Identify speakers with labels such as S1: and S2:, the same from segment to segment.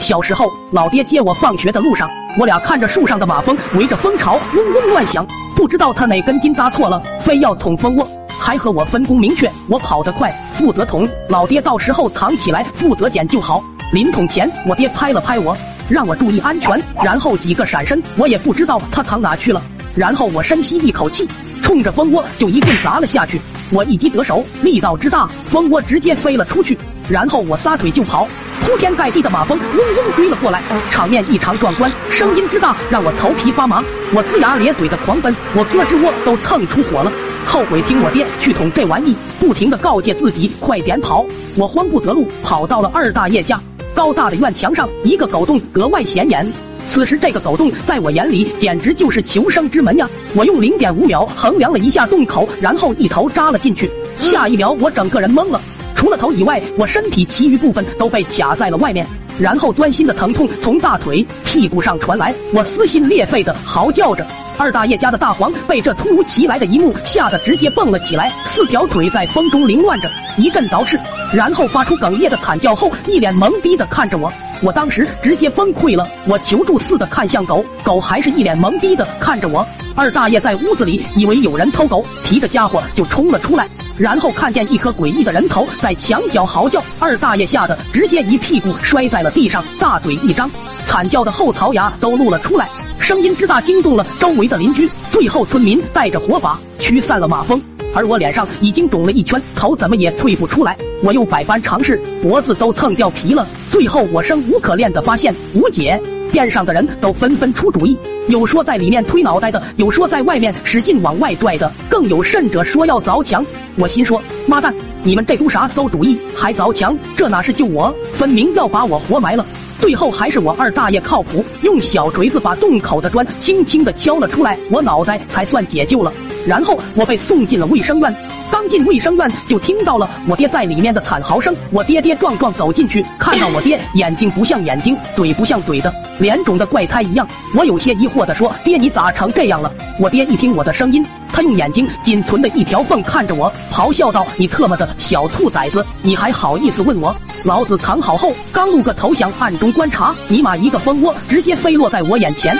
S1: 小时候，老爹接我放学的路上，我俩看着树上的马蜂围着蜂巢嗡嗡乱响，不知道他哪根筋搭错了，非要捅蜂窝，还和我分工明确，我跑得快，负责捅，老爹到时候藏起来负责捡就好。临捅前，我爹拍了拍我，让我注意安全，然后几个闪身，我也不知道他藏哪去了。然后我深吸一口气，冲着蜂窝就一棍砸了下去。我一击得手，力道之大，蜂窝直接飞了出去。然后我撒腿就跑，铺天盖地的马蜂嗡嗡追了过来，场面异常壮观，声音之大让我头皮发麻。我龇牙咧嘴的狂奔，我胳肢窝都蹭出火了，后悔听我爹去捅这玩意，不停的告诫自己快点跑。我慌不择路，跑到了二大爷家，高大的院墙上一个狗洞格外显眼。此时，这个狗洞在我眼里简直就是求生之门呀！我用零点五秒衡量了一下洞口，然后一头扎了进去。下一秒，我整个人懵了，除了头以外，我身体其余部分都被卡在了外面。然后钻心的疼痛从大腿、屁股上传来，我撕心裂肺的嚎叫着。二大爷家的大黄被这突如其来的一幕吓得直接蹦了起来，四条腿在风中凌乱着，一阵倒翅，然后发出哽咽的惨叫后，一脸懵逼的看着我。我当时直接崩溃了，我求助似的看向狗狗，还是一脸懵逼的看着我。二大爷在屋子里以为有人偷狗，提着家伙就冲了出来，然后看见一颗诡异的人头在墙角嚎叫，二大爷吓得直接一屁股摔在了地上，大嘴一张，惨叫的后槽牙都露了出来，声音之大惊动了周围的邻居，最后村民带着火把驱散了马蜂。而我脸上已经肿了一圈，头怎么也退不出来。我又百般尝试，脖子都蹭掉皮了。最后我生无可恋的发现无解，边上的人都纷纷出主意，有说在里面推脑袋的，有说在外面使劲往外拽的，更有甚者说要凿墙。我心说，妈蛋，你们这都啥馊主意，还凿墙？这哪是救我，分明要把我活埋了。最后还是我二大爷靠谱，用小锤子把洞口的砖轻轻的敲了出来，我脑袋才算解救了。然后我被送进了卫生院，刚进卫生院就听到了我爹在里面的惨嚎声。我跌跌撞撞走进去，看到我爹眼睛不像眼睛，嘴不像嘴的，脸肿的怪胎一样。我有些疑惑的说：“爹，你咋成这样了？”我爹一听我的声音，他用眼睛仅存的一条缝看着我，咆哮道：“你特么的小兔崽子，你还好意思问我？老子藏好后，刚露个头想暗中观察，尼玛一个蜂窝直接飞落在我眼前。”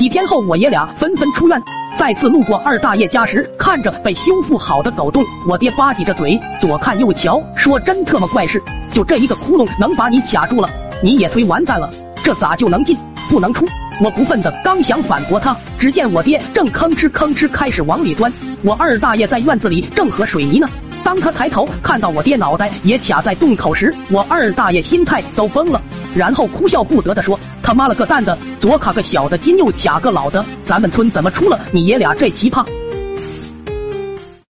S1: 几天后，我爷俩纷纷出院。再次路过二大爷家时，看着被修复好的狗洞，我爹吧唧着嘴，左看右瞧，说：“真特么怪事，就这一个窟窿能把你卡住了，你也忒完蛋了。这咋就能进不能出？”我不忿的刚想反驳他，只见我爹正吭哧吭哧开始往里钻。我二大爷在院子里正和水泥呢。当他抬头看到我爹脑袋也卡在洞口时，我二大爷心态都崩了，然后哭笑不得的说：“他妈了个蛋的，左卡个小的，今又卡个老的，咱们村怎么出了你爷俩这奇葩？”